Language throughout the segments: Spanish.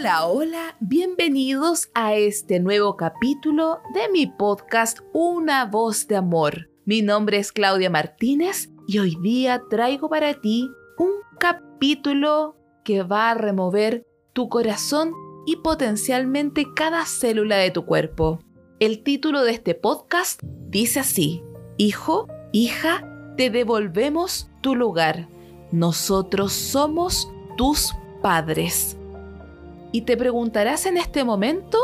Hola, hola, bienvenidos a este nuevo capítulo de mi podcast Una voz de amor. Mi nombre es Claudia Martínez y hoy día traigo para ti un capítulo que va a remover tu corazón y potencialmente cada célula de tu cuerpo. El título de este podcast dice así, Hijo, hija, te devolvemos tu lugar. Nosotros somos tus padres. Y te preguntarás en este momento,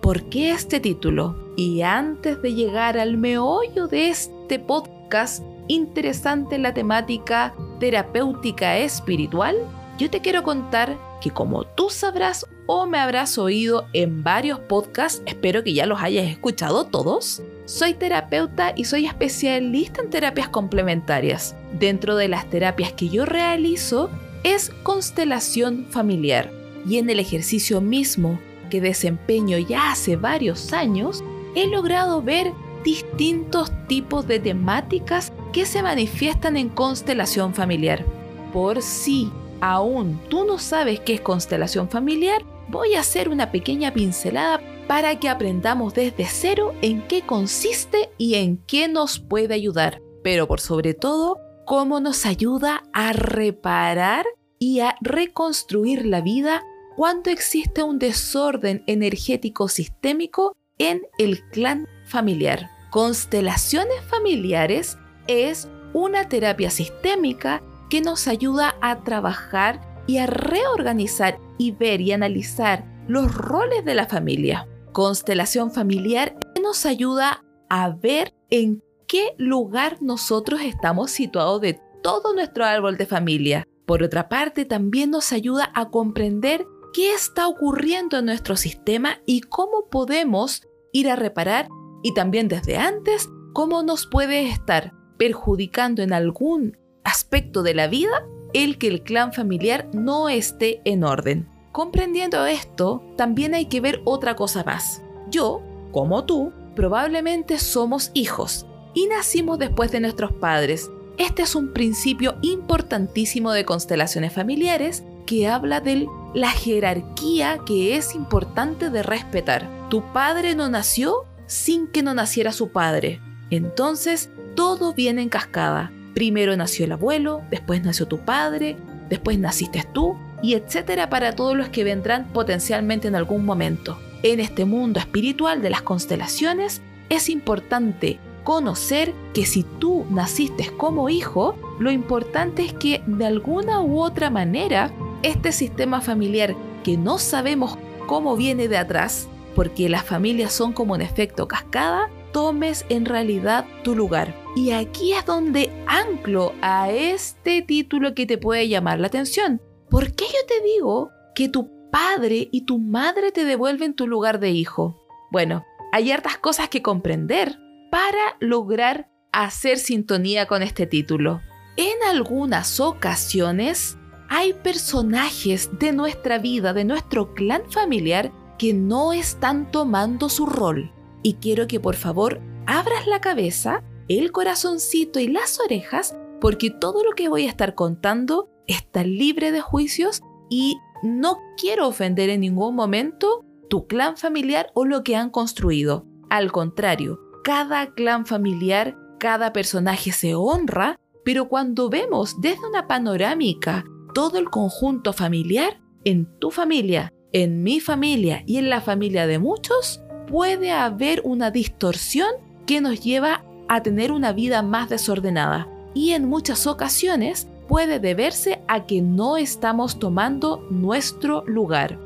¿por qué este título? Y antes de llegar al meollo de este podcast interesante la temática terapéutica espiritual, yo te quiero contar que como tú sabrás o me habrás oído en varios podcasts, espero que ya los hayas escuchado todos, soy terapeuta y soy especialista en terapias complementarias. Dentro de las terapias que yo realizo es constelación familiar y en el ejercicio mismo que desempeño ya hace varios años, he logrado ver distintos tipos de temáticas que se manifiestan en constelación familiar. Por si aún tú no sabes qué es constelación familiar, voy a hacer una pequeña pincelada para que aprendamos desde cero en qué consiste y en qué nos puede ayudar, pero por sobre todo, cómo nos ayuda a reparar y a reconstruir la vida cuando existe un desorden energético sistémico en el clan familiar. Constelaciones familiares es una terapia sistémica que nos ayuda a trabajar y a reorganizar y ver y analizar los roles de la familia. Constelación familiar nos ayuda a ver en qué lugar nosotros estamos situados de todo nuestro árbol de familia. Por otra parte, también nos ayuda a comprender qué está ocurriendo en nuestro sistema y cómo podemos ir a reparar y también desde antes cómo nos puede estar perjudicando en algún aspecto de la vida el que el clan familiar no esté en orden. Comprendiendo esto, también hay que ver otra cosa más. Yo, como tú, probablemente somos hijos y nacimos después de nuestros padres. Este es un principio importantísimo de constelaciones familiares que habla de la jerarquía que es importante de respetar. Tu padre no nació sin que no naciera su padre. Entonces, todo viene en cascada. Primero nació el abuelo, después nació tu padre, después naciste tú, y etcétera para todos los que vendrán potencialmente en algún momento. En este mundo espiritual de las constelaciones, es importante conocer que si tú naciste como hijo, lo importante es que de alguna u otra manera este sistema familiar que no sabemos cómo viene de atrás, porque las familias son como un efecto cascada, tomes en realidad tu lugar. Y aquí es donde anclo a este título que te puede llamar la atención. ¿Por qué yo te digo que tu padre y tu madre te devuelven tu lugar de hijo? Bueno, hay hartas cosas que comprender para lograr hacer sintonía con este título. En algunas ocasiones hay personajes de nuestra vida, de nuestro clan familiar, que no están tomando su rol. Y quiero que por favor abras la cabeza, el corazoncito y las orejas, porque todo lo que voy a estar contando está libre de juicios y no quiero ofender en ningún momento tu clan familiar o lo que han construido. Al contrario, cada clan familiar, cada personaje se honra, pero cuando vemos desde una panorámica todo el conjunto familiar, en tu familia, en mi familia y en la familia de muchos, puede haber una distorsión que nos lleva a tener una vida más desordenada. Y en muchas ocasiones puede deberse a que no estamos tomando nuestro lugar.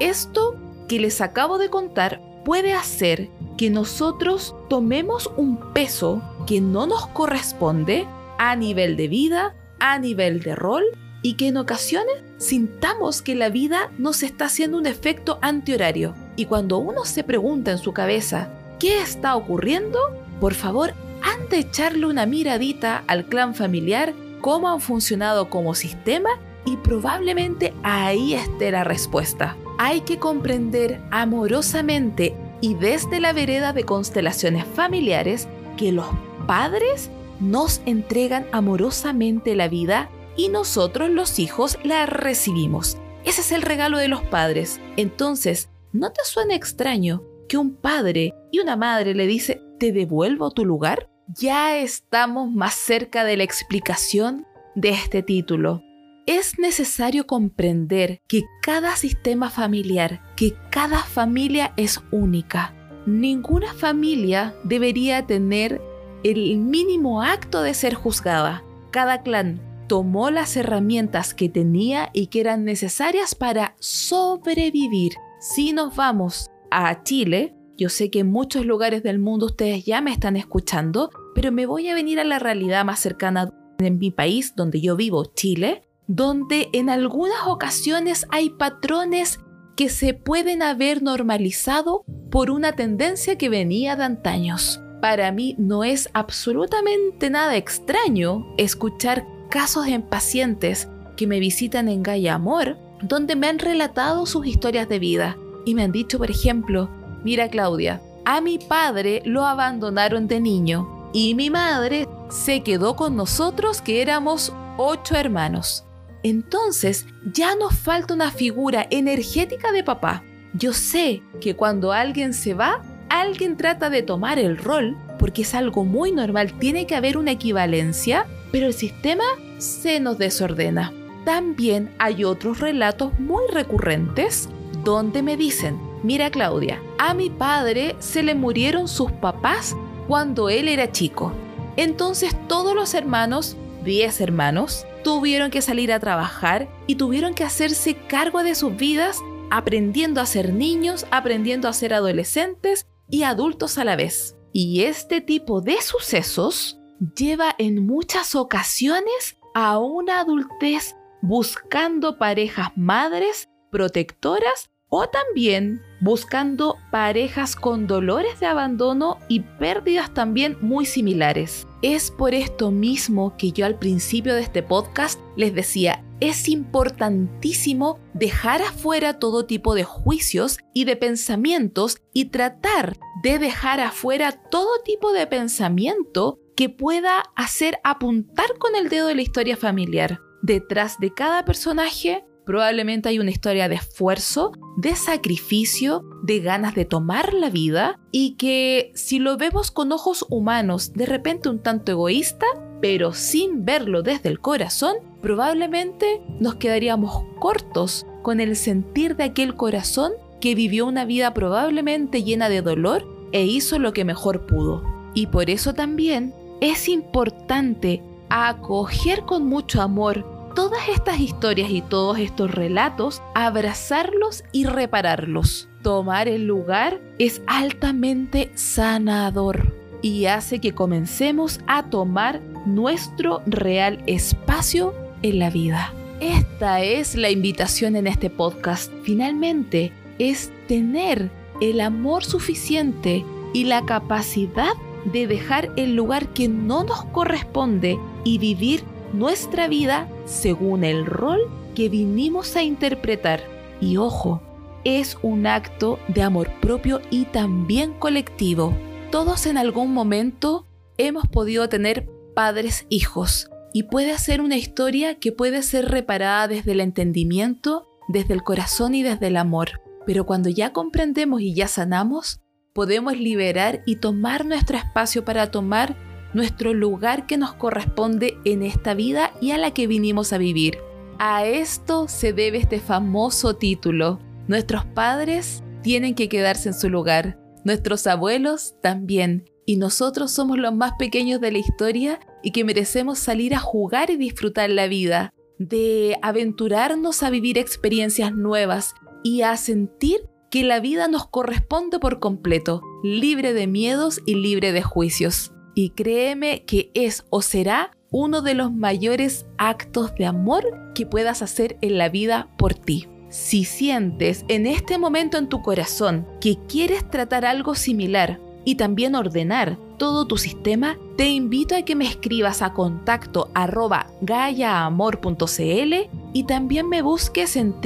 Esto que les acabo de contar puede hacer que nosotros tomemos un peso que no nos corresponde a nivel de vida, a nivel de rol y que en ocasiones sintamos que la vida nos está haciendo un efecto antihorario. Y cuando uno se pregunta en su cabeza, ¿qué está ocurriendo? Por favor, antes de echarle una miradita al clan familiar, cómo han funcionado como sistema y probablemente ahí esté la respuesta. Hay que comprender amorosamente y desde la vereda de constelaciones familiares que los padres nos entregan amorosamente la vida y nosotros los hijos la recibimos. Ese es el regalo de los padres. Entonces, ¿no te suena extraño que un padre y una madre le dice, ¿te devuelvo tu lugar? Ya estamos más cerca de la explicación de este título. Es necesario comprender que cada sistema familiar, que cada familia es única. Ninguna familia debería tener el mínimo acto de ser juzgada. Cada clan tomó las herramientas que tenía y que eran necesarias para sobrevivir. Si nos vamos a Chile, yo sé que en muchos lugares del mundo ustedes ya me están escuchando, pero me voy a venir a la realidad más cercana en mi país, donde yo vivo, Chile, donde en algunas ocasiones hay patrones que se pueden haber normalizado por una tendencia que venía de antaños. Para mí no es absolutamente nada extraño escuchar casos en pacientes que me visitan en Gaia Amor, donde me han relatado sus historias de vida y me han dicho, por ejemplo, mira Claudia, a mi padre lo abandonaron de niño y mi madre se quedó con nosotros que éramos ocho hermanos. Entonces ya nos falta una figura energética de papá. Yo sé que cuando alguien se va, alguien trata de tomar el rol, porque es algo muy normal, tiene que haber una equivalencia, pero el sistema se nos desordena. También hay otros relatos muy recurrentes donde me dicen, mira Claudia, a mi padre se le murieron sus papás cuando él era chico. Entonces todos los hermanos, 10 hermanos, tuvieron que salir a trabajar y tuvieron que hacerse cargo de sus vidas aprendiendo a ser niños, aprendiendo a ser adolescentes y adultos a la vez. Y este tipo de sucesos lleva en muchas ocasiones a una adultez buscando parejas madres, protectoras o también buscando parejas con dolores de abandono y pérdidas también muy similares. Es por esto mismo que yo al principio de este podcast les decía, es importantísimo dejar afuera todo tipo de juicios y de pensamientos y tratar de dejar afuera todo tipo de pensamiento que pueda hacer apuntar con el dedo de la historia familiar. Detrás de cada personaje Probablemente hay una historia de esfuerzo, de sacrificio, de ganas de tomar la vida y que si lo vemos con ojos humanos, de repente un tanto egoísta, pero sin verlo desde el corazón, probablemente nos quedaríamos cortos con el sentir de aquel corazón que vivió una vida probablemente llena de dolor e hizo lo que mejor pudo. Y por eso también es importante acoger con mucho amor todas estas historias y todos estos relatos, abrazarlos y repararlos. Tomar el lugar es altamente sanador y hace que comencemos a tomar nuestro real espacio en la vida. Esta es la invitación en este podcast. Finalmente, es tener el amor suficiente y la capacidad de dejar el lugar que no nos corresponde y vivir nuestra vida según el rol que vinimos a interpretar. Y ojo, es un acto de amor propio y también colectivo. Todos en algún momento hemos podido tener padres hijos y puede ser una historia que puede ser reparada desde el entendimiento, desde el corazón y desde el amor. Pero cuando ya comprendemos y ya sanamos, podemos liberar y tomar nuestro espacio para tomar nuestro lugar que nos corresponde en esta vida y a la que vinimos a vivir. A esto se debe este famoso título. Nuestros padres tienen que quedarse en su lugar, nuestros abuelos también, y nosotros somos los más pequeños de la historia y que merecemos salir a jugar y disfrutar la vida, de aventurarnos a vivir experiencias nuevas y a sentir que la vida nos corresponde por completo, libre de miedos y libre de juicios. Y créeme que es o será uno de los mayores actos de amor que puedas hacer en la vida por ti. Si sientes en este momento en tu corazón que quieres tratar algo similar y también ordenar todo tu sistema, te invito a que me escribas a contacto arroba gayaamor.cl y también me busques en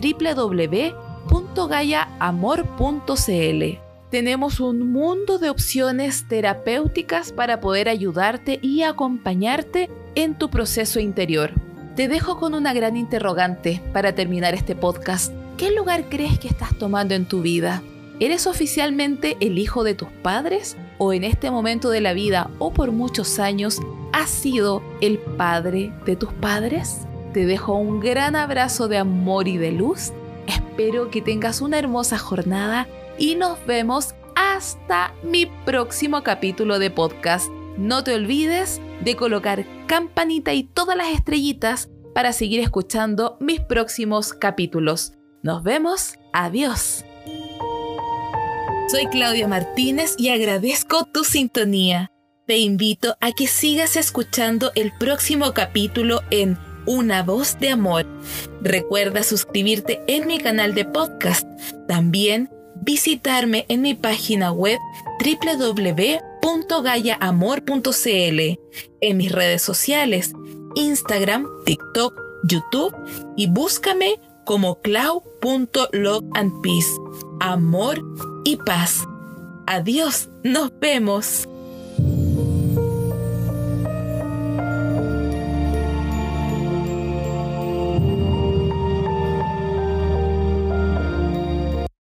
Tenemos un mundo de opciones terapéuticas para poder ayudarte y acompañarte en tu proceso interior. te dejo con una gran interrogante para terminar este podcast. ¿Qué lugar crees que estás tomando en tu vida? ¿Eres oficialmente el hijo de tus padres? ¿O en este momento de la vida o por muchos años has sido el padre de tus padres? Te dejo un gran abrazo de amor y de luz. Espero que tengas una hermosa jornada y nos vemos hasta mi próximo capítulo de podcast. No te olvides de colocar campanita y todas las estrellitas para seguir escuchando mis próximos capítulos. Nos vemos, adiós. Soy Claudia Martínez y agradezco tu sintonía. Te invito a que sigas escuchando el próximo capítulo en Una voz de amor. Recuerda suscribirte en mi canal de podcast. También visitarme en mi página web www.gayaamor.cl, en mis redes sociales, Instagram, TikTok, YouTube y búscame como clau.loveandpeace. Amor y paz. Adiós, nos vemos.